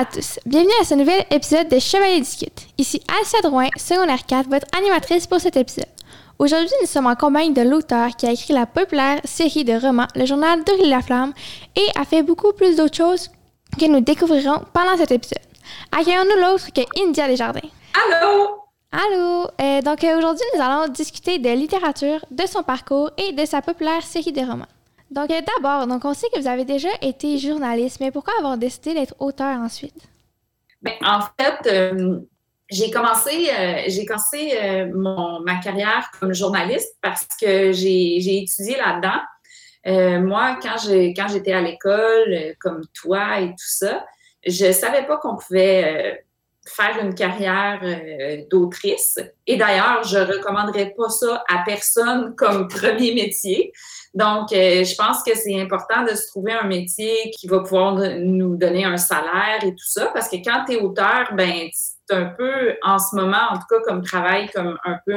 À tous, bienvenue à ce nouvel épisode de Chevalier Discute. Ici Alicia Drouin, secondaire 4, votre animatrice pour cet épisode. Aujourd'hui, nous sommes en compagnie de l'auteur qui a écrit la populaire série de romans Le Journal de la Flamme et a fait beaucoup plus d'autres choses que nous découvrirons pendant cet épisode. Accueillons-nous l'autre que India Desjardins. Allô? Allô! Euh, donc euh, aujourd'hui, nous allons discuter de littérature, de son parcours et de sa populaire série de romans. Donc euh, d'abord, donc on sait que vous avez déjà été journaliste, mais pourquoi avoir décidé d'être auteur ensuite? Ben, en fait, j'ai commencé, j'ai commencé mon, ma carrière comme journaliste parce que j'ai étudié là-dedans. moi, quand j'étais à l'école, comme toi et tout ça, je savais pas qu'on pouvait faire une carrière euh, d'autrice. Et d'ailleurs, je recommanderais pas ça à personne comme premier métier. Donc, euh, je pense que c'est important de se trouver un métier qui va pouvoir nous donner un salaire et tout ça, parce que quand tu es auteur, ben c'est un peu, en ce moment, en tout cas, comme travail, comme un peu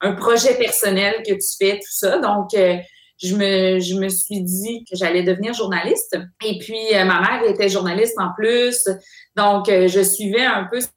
un, projet personnel que tu fais, tout ça. Donc, euh, je me, je me suis dit que j'allais devenir journaliste. Et puis, ma mère était journaliste en plus. Donc, euh, je suivais un peu ce.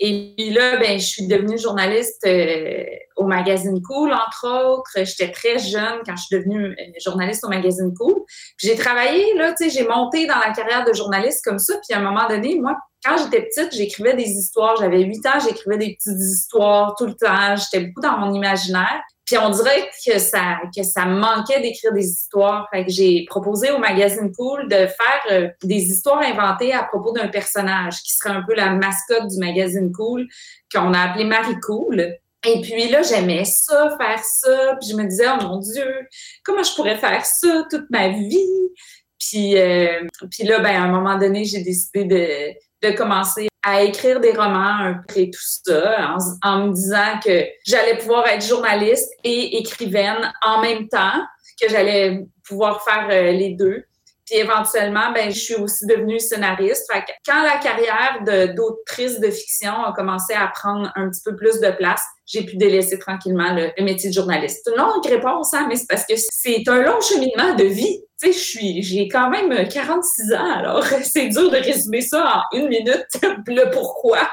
Et puis là, ben, je suis devenue journaliste euh, au magazine Cool, entre autres. J'étais très jeune quand je suis devenue euh, journaliste au magazine Cool. J'ai travaillé, là, tu sais, j'ai monté dans la carrière de journaliste comme ça. Puis à un moment donné, moi, quand j'étais petite, j'écrivais des histoires. J'avais huit ans, j'écrivais des petites histoires tout le temps. J'étais beaucoup dans mon imaginaire. Puis on dirait que ça, que ça manquait d'écrire des histoires. Fait que j'ai proposé au magazine Cool de faire euh, des histoires inventées à propos d'un personnage qui serait un peu la mascotte du magazine Cool, qu'on a appelé Marie Cool. Et puis là, j'aimais ça, faire ça. Puis je me disais, oh mon Dieu, comment je pourrais faire ça toute ma vie? Puis, euh, puis là, ben, à un moment donné, j'ai décidé de, de commencer à écrire des romans et tout ça, en, me disant que j'allais pouvoir être journaliste et écrivaine en même temps, que j'allais pouvoir faire euh, les deux. Puis éventuellement, ben, je suis aussi devenue scénariste. Quand la carrière d'autrice de, fiction a commencé à prendre un petit peu plus de place, j'ai pu délaisser tranquillement le, métier de journaliste. Longue réponse, hein, mais c'est parce que c'est un long cheminement de vie. Tu sais, je suis, j'ai quand même 46 ans, alors c'est dur de résumer ça en une minute, le pourquoi.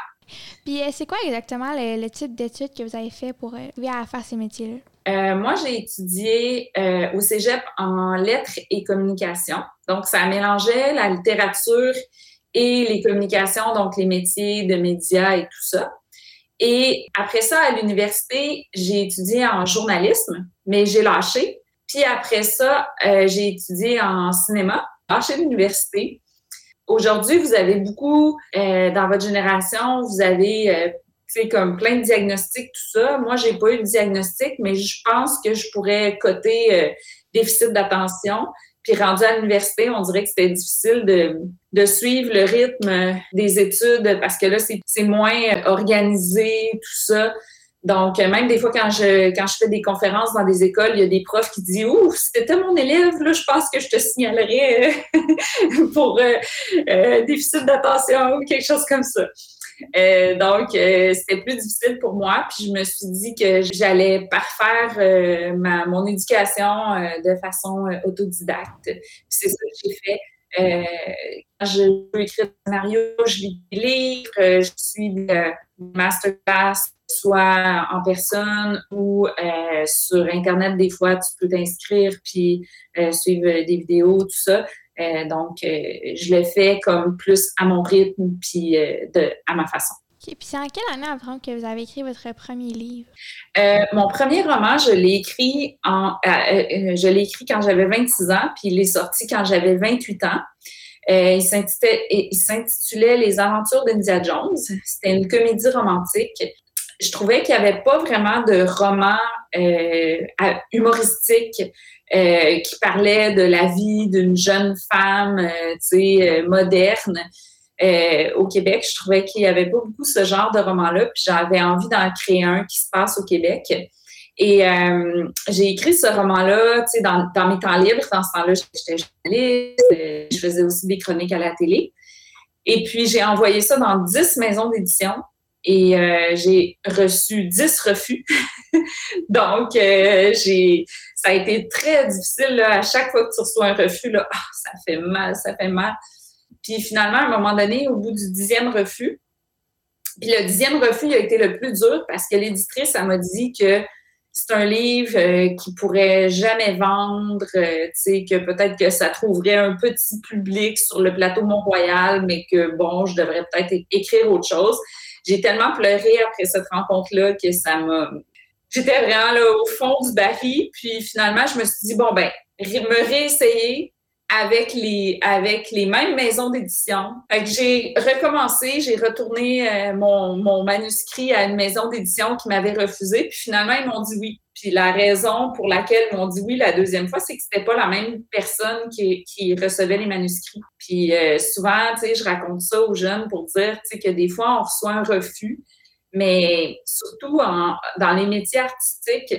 Puis euh, c'est quoi exactement le, type d'études que vous avez fait pour euh, à faire ces métiers-là? Euh, moi, j'ai étudié euh, au Cégep en lettres et communication. Donc, ça mélangeait la littérature et les communications, donc les métiers de médias et tout ça. Et après ça, à l'université, j'ai étudié en journalisme, mais j'ai lâché. Puis après ça, euh, j'ai étudié en cinéma, lâché l'université. Aujourd'hui, vous avez beaucoup, dans votre génération, vous avez comme plein de diagnostics, tout ça. Moi, j'ai pas eu de diagnostic, mais je pense que je pourrais coter euh, déficit d'attention. Puis rendu à l'université, on dirait que c'était difficile de, suivre le rythme des études parce que là, c'est moins organisé, tout ça. Donc, même des fois, quand je, quand je fais des conférences dans des écoles, il y a des profs qui disent Ouh, si t'étais mon élève, là, je pense que je te signalerais euh, pour euh, déficit d'attention ou quelque chose comme ça. Euh, donc, euh, c'était plus difficile pour moi. Puis je me suis dit que j'allais parfaire euh, ma, mon éducation de façon autodidacte. c'est ça que j'ai fait. quand je veux écrire des scénarios, je lis des livres, je suis des masterclass, soit en personne ou sur Internet. Des fois, tu peux t'inscrire puis suivre des vidéos, tout ça. Euh, donc, euh, je le fais comme plus à mon rythme puis euh, de, à ma façon. Puis c'est en quelle année avant que vous avez écrit votre premier livre? mon premier roman, je l'ai écrit en, je l'ai écrit quand j'avais 26 ans, puis il est sorti quand j'avais 28 ans. il s'intitulait Les aventures d'India Jones. C'était une comédie romantique. Je trouvais qu'il n'y avait pas vraiment de roman humoristique euh, qui parlait de la vie d'une jeune femme, euh, tu sais, euh, moderne. au Québec, je trouvais qu'il n'y avait pas beaucoup ce genre de roman-là, puis j'avais envie d'en créer un qui se passe au Québec. Et j'ai écrit ce roman-là, tu sais, dans, dans, mes temps libres. Dans ce temps-là, j'étais journaliste, je faisais aussi des chroniques à la télé. Et puis, j'ai envoyé ça dans dix maisons d'édition et j'ai reçu dix refus. Donc, j'ai ça a été très difficile. À chaque fois que tu reçois un refus, là, ah, ça fait mal, ça fait mal. Puis finalement, à un moment donné, au bout du dixième refus, puis le dixième refus a été le plus dur parce que l'éditrice, elle m'a dit que c'est un livre euh, qui pourrait jamais vendre, euh, tu sais, que peut-être que ça trouverait un petit public sur le plateau Mont-Royal, mais que bon, je devrais peut-être écrire autre chose. J'ai tellement pleuré après cette rencontre-là que ça m'a. J'étais vraiment là au fond du baril, puis finalement, je me suis dit, bon, ben, me réessayer, avec les, avec les mêmes maisons d'édition. J'ai recommencé, j'ai retourné euh, mon, mon, manuscrit à une maison d'édition qui m'avait refusé, puis finalement, ils m'ont dit oui. Puis la raison pour laquelle ils m'ont dit oui la deuxième fois, c'est que c'était pas la même personne qui, qui recevait les manuscrits. Puis euh, souvent, tu sais, je raconte ça aux jeunes pour dire, que des fois, on reçoit un refus, mais surtout en, dans les métiers artistiques,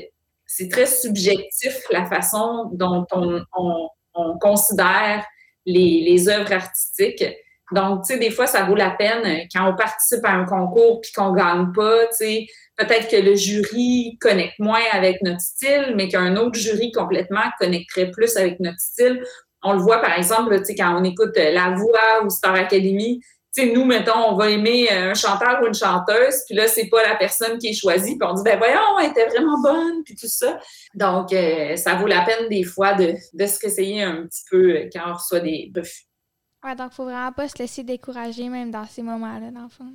c'est très subjectif la façon dont on, on on considère les, œuvres artistiques. Donc, tu sais, des fois, ça vaut la peine euh, quand on participe à un concours puis qu'on gagne pas, tu sais, peut-être que le jury connecte moins avec notre style, mais qu'un autre jury complètement connecterait plus avec notre style. On le voit, par exemple, tu sais, quand on écoute euh, La Voix ou Star Academy, nous, mettons, on va aimer euh, un chanteur ou une chanteuse, puis là, c'est pas la personne qui est choisie, puis on dit, ben voyons, elle était vraiment bonne, puis tout ça. Donc, euh, ça vaut la peine des fois de, de se réessayer un petit peu euh, quand on reçoit des refus. Ouais, donc, faut vraiment pas se laisser décourager, même dans ces moments-là, dans le fond.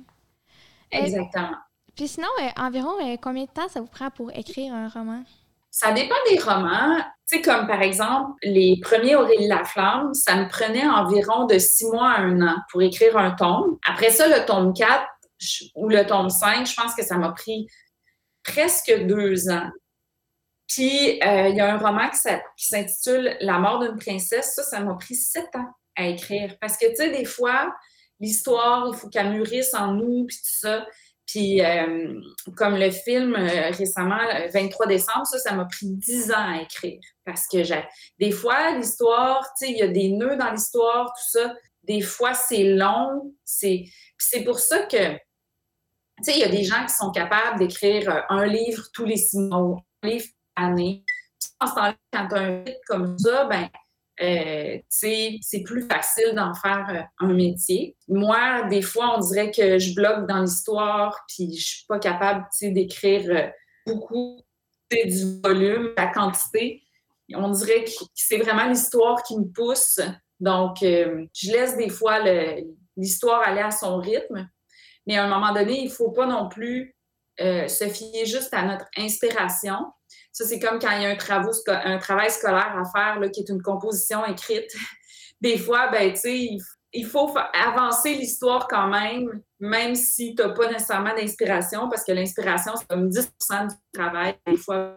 Exactement. puis sinon, environ combien de temps ça vous prend pour écrire un roman? Ça dépend des romans. Tu sais, comme par exemple, les premiers Aurélie Laflamme, ça me prenait environ de six mois à un an pour écrire un tome. Après ça, le tome 4 ou le tome 5, je pense que ça m'a pris presque deux ans. Puis, euh, il y a un roman qui s'intitule La mort d'une princesse. Ça, ça m'a pris sept ans à écrire. Parce que, tu sais, des fois, l'histoire, il faut qu'elle mûrisse en nous, puis tout ça. Puis, euh, comme le film euh, récemment, 23 décembre, ça, ça m'a pris 10 ans à écrire. Parce que j'ai, des fois, l'histoire, tu sais, il y a des nœuds dans l'histoire, tout ça. Des fois, c'est long. C'est, c'est pour ça que, tu sais, il y a des gens qui sont capables d'écrire euh, un livre tous les six mois, un livre par année. En ce temps-là, quand tu as un livre comme ça, ben euh, c'est plus facile d'en faire euh, un métier. Moi, des fois, on dirait que je bloque dans l'histoire, puis je suis pas capable d'écrire euh, beaucoup du volume, la quantité. On dirait que c'est vraiment l'histoire qui me pousse. Donc, je laisse des fois l'histoire aller à son rythme. Mais à un moment donné, il ne faut pas non plus se fier juste à notre inspiration. Ça, c'est comme quand il y a un, travail scolaire à faire, qui est une composition écrite. Des fois, ben, tu sais, il faut avancer l'histoire quand même, même si tu n'as pas nécessairement d'inspiration, parce que l'inspiration, c'est comme 10% du travail. Des fois,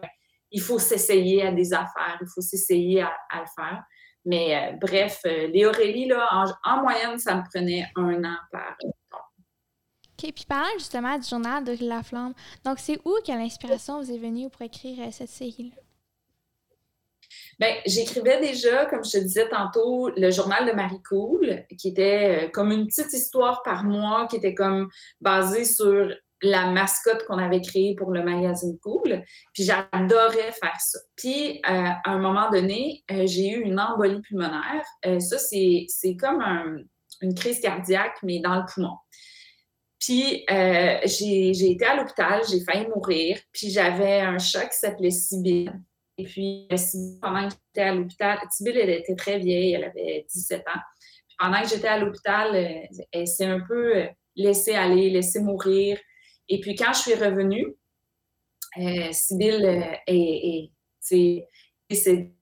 il faut s'essayer à des affaires, il faut s'essayer à, le faire. Mais euh, bref, euh, les Aurélie, là, en, moyenne, ça me prenait un an par OK. Puis parlant justement du journal de La Flamme, donc c'est où que l'inspiration vous est venue pour écrire euh, cette série-là? Bien, j'écrivais déjà, comme je te disais tantôt, le journal de Marie Cool, qui était euh, comme une petite histoire par mois, qui était comme basée sur la mascotte qu'on avait créée pour le magazine Cool. Puis j'adorais faire ça. Puis euh, à un moment donné, j'ai eu une embolie pulmonaire. ça, c'est comme une crise cardiaque, mais dans le poumon. Puis euh, j'ai été à l'hôpital, j'ai failli mourir, puis j'avais un chat qui s'appelait Sibylle. Et puis, euh, pendant que j'étais à l'hôpital, Sibylle, elle était très vieille, elle avait 17 ans. Puis pendant que j'étais à l'hôpital, euh, elle s'est un peu laissée aller, laissée mourir. Et puis quand je suis revenue, euh, Sibylle est, décédée.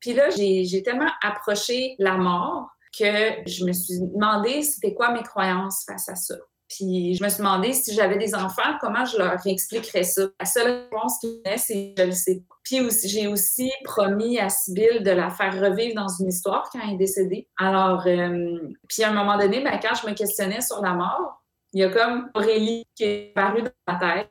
Puis là, j'ai tellement approché la mort que je me suis demandé c'était quoi mes croyances face à ça. Puis je me suis demandé si j'avais des enfants, comment je leur expliquerais ça? La seule réponse qui venait, c'est je le sais pas. Puis j'ai aussi promis à Sybille de la faire revivre dans une histoire quand elle est décédée. Alors, euh, puis à un moment donné, ben, quand je me questionnais sur la mort, il y a comme Aurélie qui est apparue dans ma tête.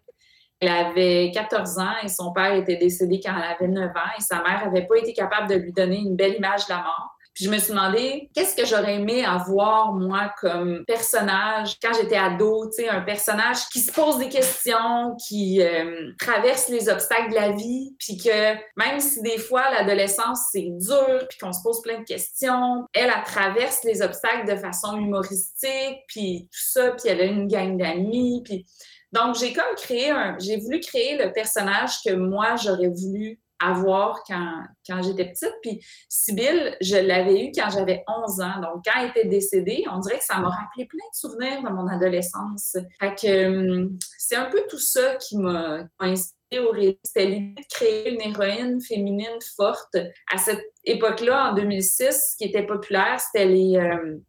Elle avait 14 ans et son père était décédé quand elle avait 9 ans et sa mère n'avait pas été capable de lui donner une belle image de la mort. Puis je me suis demandé qu'est-ce que j'aurais aimé avoir moi comme personnage quand j'étais ado, tu sais, un personnage qui se pose des questions, qui euh, traverse les obstacles de la vie, puis que même si des fois l'adolescence c'est dur, puis qu'on se pose plein de questions, elle, elle traverse les obstacles de façon humoristique, puis tout ça, puis elle a une gang d'amis, puis donc j'ai comme créé un, j'ai voulu créer le personnage que moi j'aurais voulu avoir quand, quand j'étais petite. Puis Sybille, je l'avais eu quand j'avais 11 ans. Donc, quand elle était décédée, on dirait que ça m'a rappelé plein de souvenirs de mon adolescence. Fait que hum, c'est un peu tout ça qui m'a inspiré. C'était l'idée de créer une héroïne féminine forte. À cette époque-là, en 2006, ce qui était populaire, c'était les... Hum,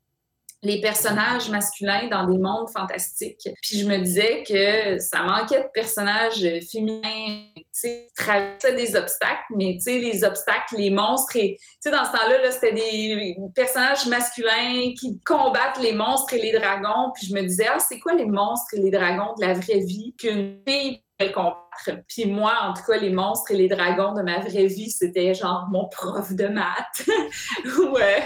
les personnages masculins dans des mondes fantastiques. Puis je me disais que ça manquait de personnages féminins, tu sais, traversaient des obstacles, mais tu sais, les obstacles, les monstres, et tu sais, dans ce temps-là, -là, c'était des personnages masculins qui combattent les monstres et les dragons. Puis je me disais, ah, c'est quoi les monstres et les dragons de la vraie vie qu'une fille combattre? Puis moi, en tout cas, les monstres et les dragons de ma vraie vie, c'était genre mon prof de maths ou euh,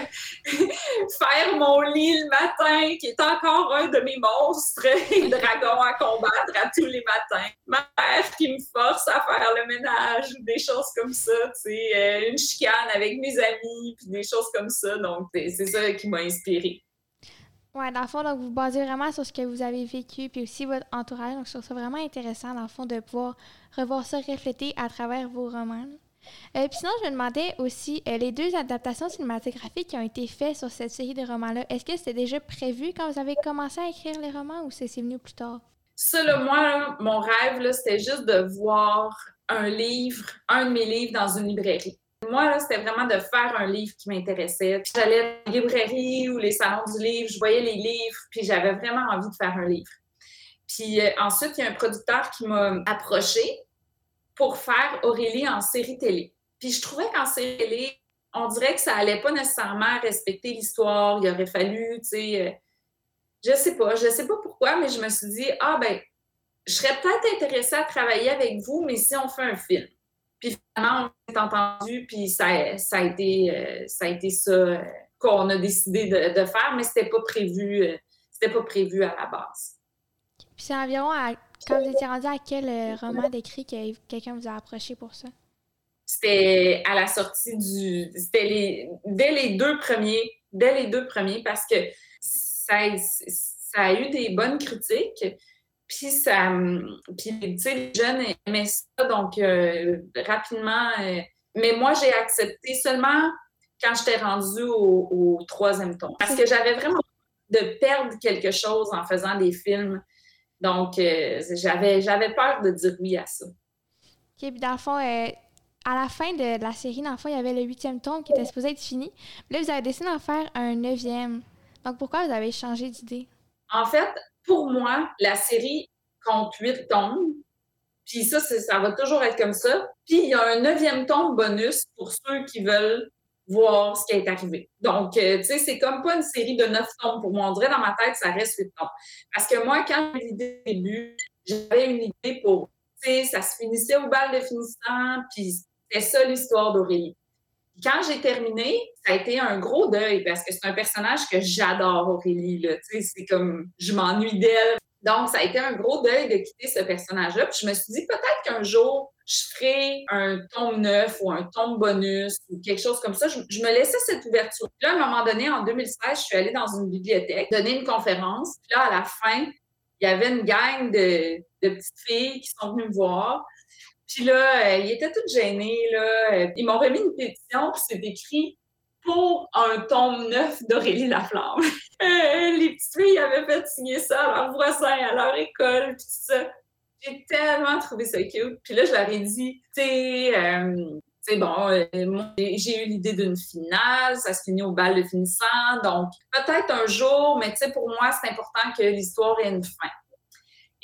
faire mon lit le matin, qui est encore un de mes monstres et dragons à combattre à tous les matins. Ma mère qui me force à faire le ménage des choses comme ça, tu sais, euh, une chicane avec mes amis, puis des choses comme ça. Donc, c'est ça qui m'a inspirée. Oui, dans le fond, donc vous basez vraiment sur ce que vous avez vécu, puis aussi votre entourage. Donc, je trouve ça vraiment intéressant, dans le fond, de pouvoir revoir ça reflété à travers vos romans. Euh, puis sinon, je me demandais aussi, euh, les deux adaptations cinématographiques qui ont été faites sur cette série de romans-là, est-ce que c'était déjà prévu quand vous avez commencé à écrire les romans ou c'est venu plus tard? Ça, moi, mon rêve, c'était juste de voir un livre, un de mes livres dans une librairie. Moi, c'était vraiment de faire un livre qui m'intéressait. Puis j'allais dans les librairies ou les salons du livre, je voyais les livres, puis j'avais vraiment envie de faire un livre. Puis euh, ensuite, il y a un producteur qui m'a approché pour faire Aurélie en série télé. Puis je trouvais qu'en série télé, on dirait que ça allait pas nécessairement respecter l'histoire. Il aurait fallu, tu sais, euh, je sais pas, je sais pas pourquoi, mais je me suis dit, ah ben, je serais peut-être intéressée à travailler avec vous, mais si on fait un film. Puis finalement, on s'est entendu, puis ça, a été, euh, ça a été ça euh, qu'on a décidé de, faire, mais c'était pas prévu, c'était pas prévu à la base. Puis environ à, quand vous étiez rendu à quel roman d'écrit que quelqu'un vous a approché pour ça? C'était à la sortie du. C'était les, dès les deux premiers, dès les deux premiers, parce que ça, ça a eu des bonnes critiques. Puis ça, puis tu sais, les jeunes aimaient ça, donc euh, rapidement. Euh, mais moi, j'ai accepté seulement quand j'étais rendue au, troisième ton, parce que j'avais vraiment de perdre quelque chose en faisant des films. Donc, euh, j'avais, j'avais peur de dire oui à ça. OK, puis dans le fond, à la fin de la série, dans le fond, il y avait le huitième tome qui était supposé être fini. Là, vous avez décidé d'en faire un neuvième. Donc, pourquoi vous avez changé d'idée? En fait, pour moi, la série compte huit tombes. Puis ça, ça va toujours être comme ça. Puis il y a un neuvième tombe bonus pour ceux qui veulent voir ce qui est arrivé. Donc, euh, tu sais, c'est comme pas une série de neuf tombes pour moi. On dirait dans ma tête, ça reste huit tombes. Parce que moi, quand j'ai l'idée au début, j'avais une idée pour, tu sais, ça se finissait au bal de finissant, puis c'était ça l'histoire d'Aurélie. Quand j'ai terminé, ça a été un gros deuil parce que c'est un personnage que j'adore, Aurélie. Tu sais, c'est comme, je m'ennuie d'elle. Donc, ça a été un gros deuil de quitter ce personnage-là. Puis je me suis dit, peut-être qu'un jour, je ferai un tome neuf ou un tome bonus ou quelque chose comme ça. Je, me laissais cette ouverture. Puis là, à un moment donné, en 2016, je suis allée dans une bibliothèque donner une conférence. Puis là, à la fin, il y avait une gang de, petites filles qui sont venues me voir. Puis là, euh, ils étaient toutes gênées. Là. Ils m'ont remis une pétition, puis c'est écrit pour un tome neuf d'Aurélie Laflamme. Les petites filles avaient fait signer ça à leurs voisins, à leur école, puis tout ça. J'ai tellement trouvé ça cute. Puis là, je leur ai dit, tu sais, euh, bon, euh, j'ai eu l'idée d'une finale, ça se finit au bal de finissant, donc peut-être un jour, mais tu sais, pour moi, c'est important que l'histoire ait une fin.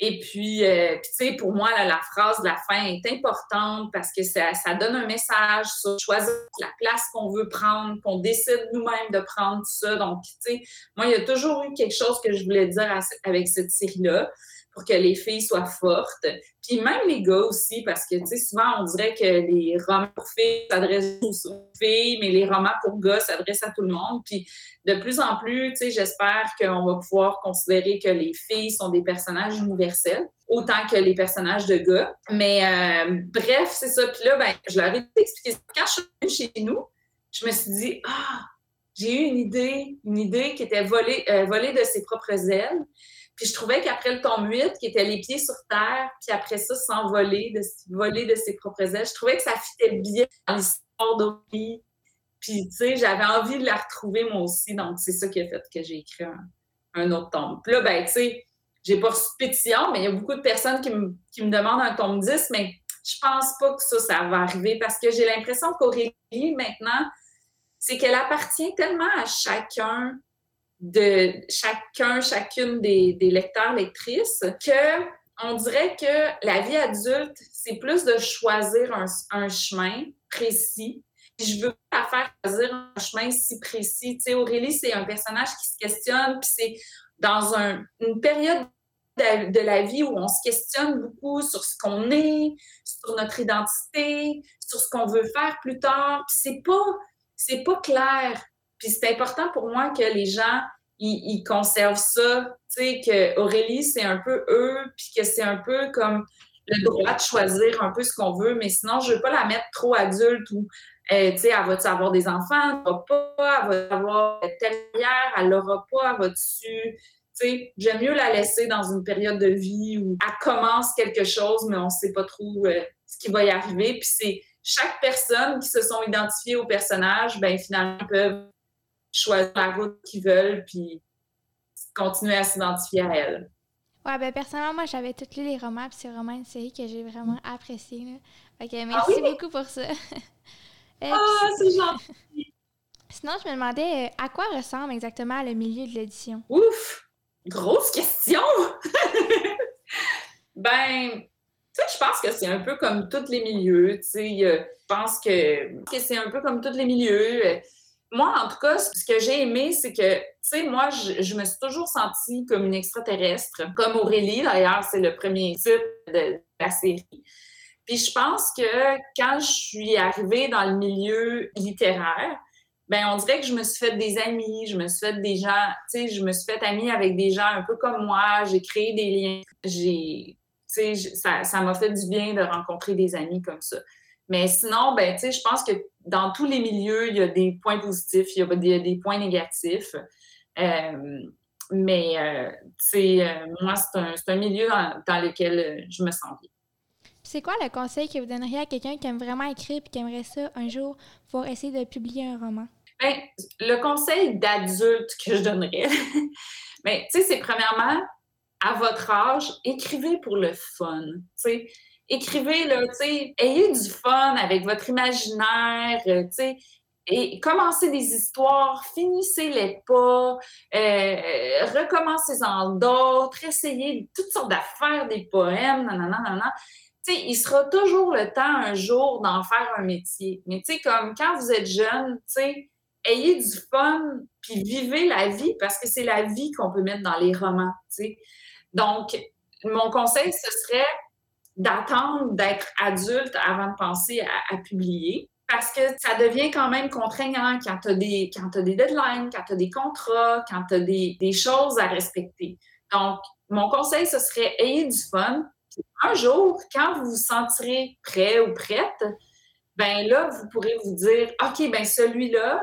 Et puis, euh, tu sais, pour moi, la phrase de la fin est importante parce que ça, donne un message sur choisir la place qu'on veut prendre, qu'on décide nous-mêmes de prendre tout ça. Donc, tu sais, moi, il y a toujours eu quelque chose que je voulais dire avec cette série-là. Pour que les filles soient fortes. Puis même les gars aussi, parce que, souvent, on dirait que les romans pour filles s'adressent aux filles, mais les romans pour gars s'adressent à tout le monde. Puis de plus en plus, j'espère qu'on va pouvoir considérer que les filles sont des personnages universels, autant que les personnages de gars. Mais euh, bref, c'est ça. Puis là, ben, je leur ai expliqué Quand je suis chez nous, je me suis dit, ah, j'ai eu une idée, une idée qui était volée, euh, volée de ses propres ailes. Puis je trouvais qu'après le tome 8, qui était les pieds sur terre, puis après ça, s'envoler, de, voler de ses propres ailes, je trouvais que ça fitait bien l'histoire d'Aurélie. Puis, tu sais, j'avais envie de la retrouver moi aussi. Donc, c'est ça qui a fait que j'ai écrit un, autre tome. Puis là, ben, tu sais, j'ai pas reçu pétition, mais il y a beaucoup de personnes qui me, qui me demandent un tome 10, mais je pense pas que ça, ça va arriver parce que j'ai l'impression qu'Aurélie, maintenant, c'est qu'elle appartient tellement à chacun de chacun, chacune des, lecteurs, lectrices, que on dirait que la vie adulte, c'est plus de choisir un, chemin précis. Je veux pas faire choisir un chemin si précis. Tu sais, Aurélie, c'est un personnage qui se questionne, puis c'est dans une période de, la vie où on se questionne beaucoup sur ce qu'on est, sur notre identité, sur ce qu'on veut faire plus tard. Puis c'est pas c'est pas clair. Puis c'est important pour moi que les gens ils, conservent ça. Tu sais, que Aurélie, c'est un peu eux, puis que c'est un peu comme le droit de choisir un peu ce qu'on veut, mais sinon, je veux pas la mettre trop adulte ou, euh, tu sais, elle va avoir des enfants, elle va pas, elle va avoir telle carrière, elle l'aura pas, elle va dessus. Tu sais, j'aime mieux la laisser dans une période de vie où elle commence quelque chose, mais on sait pas trop euh, ce qui va y arriver. Puis c'est chaque personne qui se sont identifiées au personnage, ben finalement, peuvent choisir la route qu'ils veulent, puis continuer à s'identifier à elle. Ouais, ben personnellement, moi, j'avais toutes lu les romans, puis c'est vraiment une série que j'ai vraiment appréciée. Là. Ok, merci ah beaucoup pour ça. Ah, oh, c'est gentil! Sinon, je me demandais euh, à quoi ressemble exactement le milieu de l'édition? Ouf! Grosse question! ben, tu sais, je pense que c'est un peu comme tous les milieux. Tu sais, je pense que, c'est un peu comme tous les milieux. Moi, en tout cas, ce que j'ai aimé, c'est que, tu sais, moi, je, me suis toujours sentie comme une extraterrestre, comme Aurélie, d'ailleurs, c'est le premier titre de la série. Puis je pense que quand je suis arrivée dans le milieu littéraire, ben on dirait que je me suis fait des amis, je me suis fait des gens, tu sais, je me suis fait amie avec des gens un peu comme moi, j'ai créé des liens, j'ai ça m'a fait du bien de rencontrer des amis comme ça. Mais sinon, ben, je pense que dans tous les milieux, il y a des points positifs, il y a des, points négatifs. Euh, mais, euh, euh, moi, c'est un, milieu dans, lequel je me sens bien. C'est quoi le conseil que vous donneriez à quelqu'un qui aime vraiment écrire et qui aimerait ça un jour pour essayer de publier un roman? Ben, le conseil d'adulte que je donnerais, ben, tu sais, c'est premièrement, à votre âge, écrivez pour le fun. Écrivez, là, ayez du fun avec votre imaginaire, euh, et commencez des histoires, finissez-les pas, euh, recommencez-en d'autres, essayez toutes sortes d'affaires, des poèmes, nanana, nanana. sais, il sera toujours le temps un jour d'en faire un métier. Mais tu comme quand vous êtes jeune, tu ayez du fun, puis vivez la vie, parce que c'est la vie qu'on peut mettre dans les romans, tu. Donc, mon conseil, ce serait d'attendre d'être adulte avant de penser à, publier parce que ça devient quand même contraignant quand tu as, des, as des deadlines, quand tu as des contrats, quand tu as des, des, choses à respecter. Donc, mon conseil, ce serait ayez du fun. un jour, quand vous vous sentirez prêt ou prête, ben là, vous pourrez vous dire, OK, ben celui-là,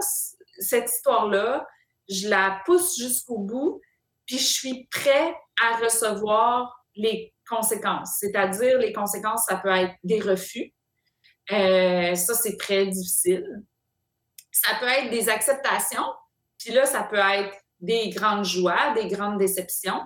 cette histoire-là, je la pousse jusqu'au bout, puis je suis prêt à recevoir les conséquences. C'est-à-dire, les conséquences, ça peut être des refus. Euh, ça, c'est très difficile. Ça peut être des acceptations. Puis là, ça peut être des grandes joies, des grandes déceptions.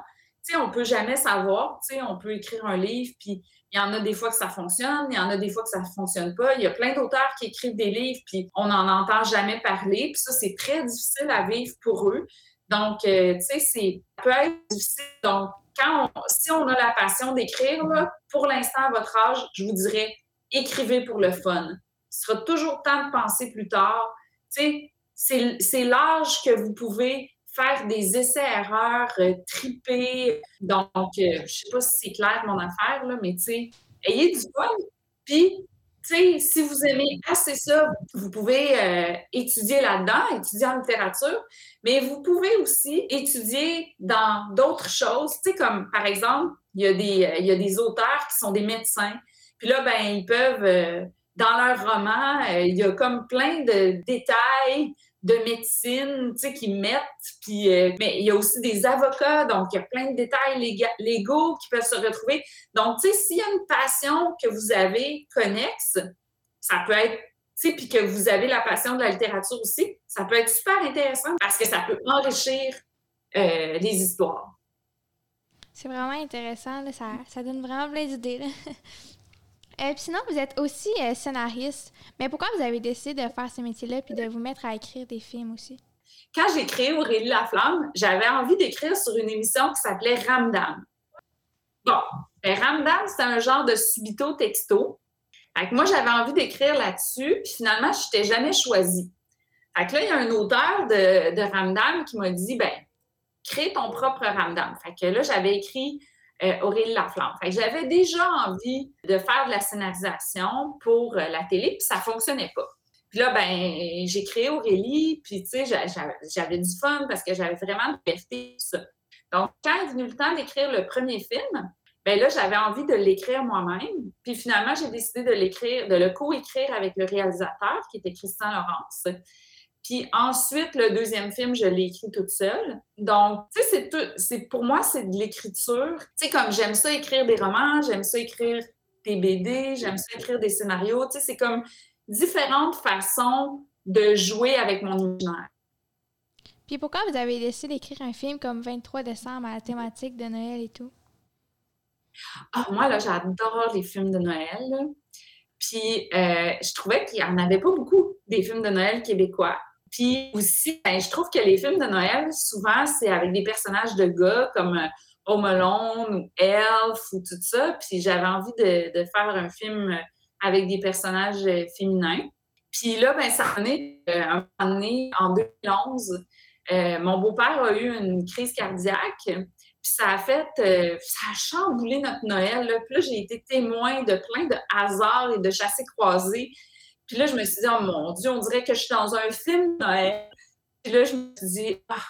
Tu sais, on peut jamais savoir. Tu sais, on peut écrire un livre, puis il y en a des fois que ça fonctionne, il y en a des fois que ça fonctionne pas. Il y a plein d'auteurs qui écrivent des livres, puis on n'en entend jamais parler. Puis ça, c'est très difficile à vivre pour eux. Donc, euh, tu sais, c'est peut être difficile. Donc, quand si on a la passion d'écrire, pour l'instant, à votre âge, je vous dirais, écrivez pour le fun. Il sera toujours temps de penser plus tard. Tu sais, c'est l'âge que vous pouvez faire des essais-erreurs, euh, triper. Donc, je ne sais pas si c'est clair mon affaire, là, mais tu sais, ayez du fun. Puis, si vous aimez assez ça, vous pouvez étudier là-dedans, étudier en littérature, mais vous pouvez aussi étudier dans d'autres choses. Comme par exemple, il y, a des, il y a des auteurs qui sont des médecins. Puis là, ben, ils peuvent dans leur roman, euh, il y a comme plein de détails de médecine, tu sais, qu'ils mettent. Euh, mais il y a aussi des avocats, donc il y a plein de détails légaux qui peuvent se retrouver. Donc, tu sais, s'il y a une passion que vous avez connexe, ça peut être, tu sais, puis que vous avez la passion de la littérature aussi, ça peut être super intéressant parce que ça peut enrichir euh, les histoires. C'est vraiment intéressant, ça, ça donne vraiment plein d'idées. Euh, sinon, vous êtes aussi euh, scénariste. Mais pourquoi vous avez décidé de faire ce métier-là puis de vous mettre à écrire des films aussi? Quand j'ai créé Aurélie Laflamme, j'avais envie d'écrire sur une émission qui s'appelait Ramdam. Bon, ben, Ramdam, c'est un genre de subito texto. Fait moi, j'avais envie d'écrire là-dessus, puis finalement, je n'étais jamais choisie. Fait que là, il y a un auteur de, de Ramdam qui m'a dit, ben, crée ton propre Ramdam. Fait que là, j'avais écrit euh, Aurélie Laflamme. j'avais déjà envie de faire de la scénarisation pour euh, la télé, puis ça fonctionnait pas. Puis là, ben, j'ai créé Aurélie, puis tu sais, j'avais du fun parce que j'avais vraiment de liberté, ça. Donc, quand est venu le temps d'écrire le premier film, ben là, j'avais envie de l'écrire moi-même. Puis finalement, j'ai décidé de l'écrire, de le co-écrire avec le réalisateur, qui était Christian Laurence. Puis ensuite, le deuxième film, je l'ai écrit toute seule. Donc, tu sais, c'est pour moi, c'est de l'écriture. Tu sais, comme j'aime ça écrire des romans, j'aime ça écrire des BD, j'aime ça écrire des scénarios. Tu sais, c'est comme différentes façons de jouer avec mon imaginaire. Puis pourquoi vous avez décidé d'écrire un film comme 23 décembre à la thématique de Noël et tout? Ah, moi, là, j'adore les films de Noël. Puis euh, je trouvais qu'il n'y en avait pas beaucoup des films de Noël québécois. Puis aussi, ben, je trouve que les films de Noël, souvent, c'est avec des personnages de gars comme euh, Home ou Elf ou tout ça. Puis j'avais envie de, faire un film avec des personnages euh, féminins. Puis là, ben, ça en est euh, en 2011, mon beau-père a eu une crise cardiaque. Puis ça a fait, ça a chamboulé notre Noël. Puis là, j'ai été témoin de plein de hasards et de chassés croisés puis là, je me suis dit, oh mon Dieu, on dirait que je suis dans un film de Noël. Puis là, je me suis dit, ah,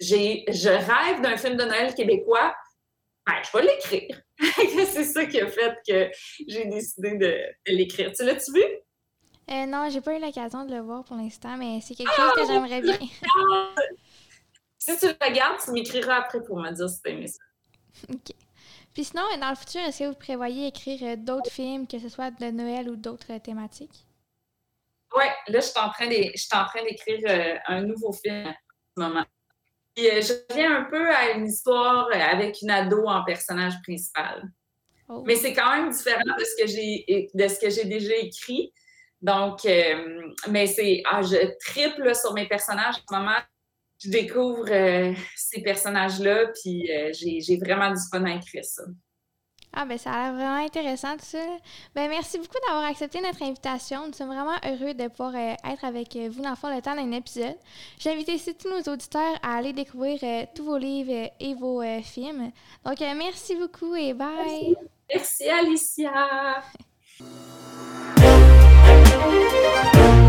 je rêve d'un film de Noël québécois. Ben, je vais l'écrire. c'est ça qui a fait que j'ai décidé de, l'écrire. Tu l'as-tu vu? Euh, non, j'ai pas eu l'occasion de le voir pour l'instant, mais c'est quelque chose que ah, j'aimerais bien. si tu le regardes, tu m'écriras après pour me dire si tu aimé ça. OK. Puis sinon, dans le futur, est-ce que vous prévoyez écrire euh, d'autres films, que ce soit de Noël ou d'autres thématiques? Oui, là, je suis en train d'écrire euh, un nouveau film en ce moment. Euh, je reviens un peu à une histoire euh, avec une ado en personnage principal. Oh. Mais c'est quand même différent de ce que j'ai de ce que j'ai déjà écrit. Donc, mais c'est ah, je triple sur mes personnages en ce moment. Je découvre ces personnages-là, puis j'ai vraiment du fun à écrire ça. Ah, ben ça a l'air vraiment intéressant tout ça. Ben merci beaucoup d'avoir accepté notre invitation. Nous sommes vraiment heureux de pouvoir euh, être avec euh, vous dans le le temps d'un épisode. J'invite ici tous nos auditeurs à aller découvrir euh, tous vos livres et vos films. Donc, merci beaucoup et bye! merci Alicia!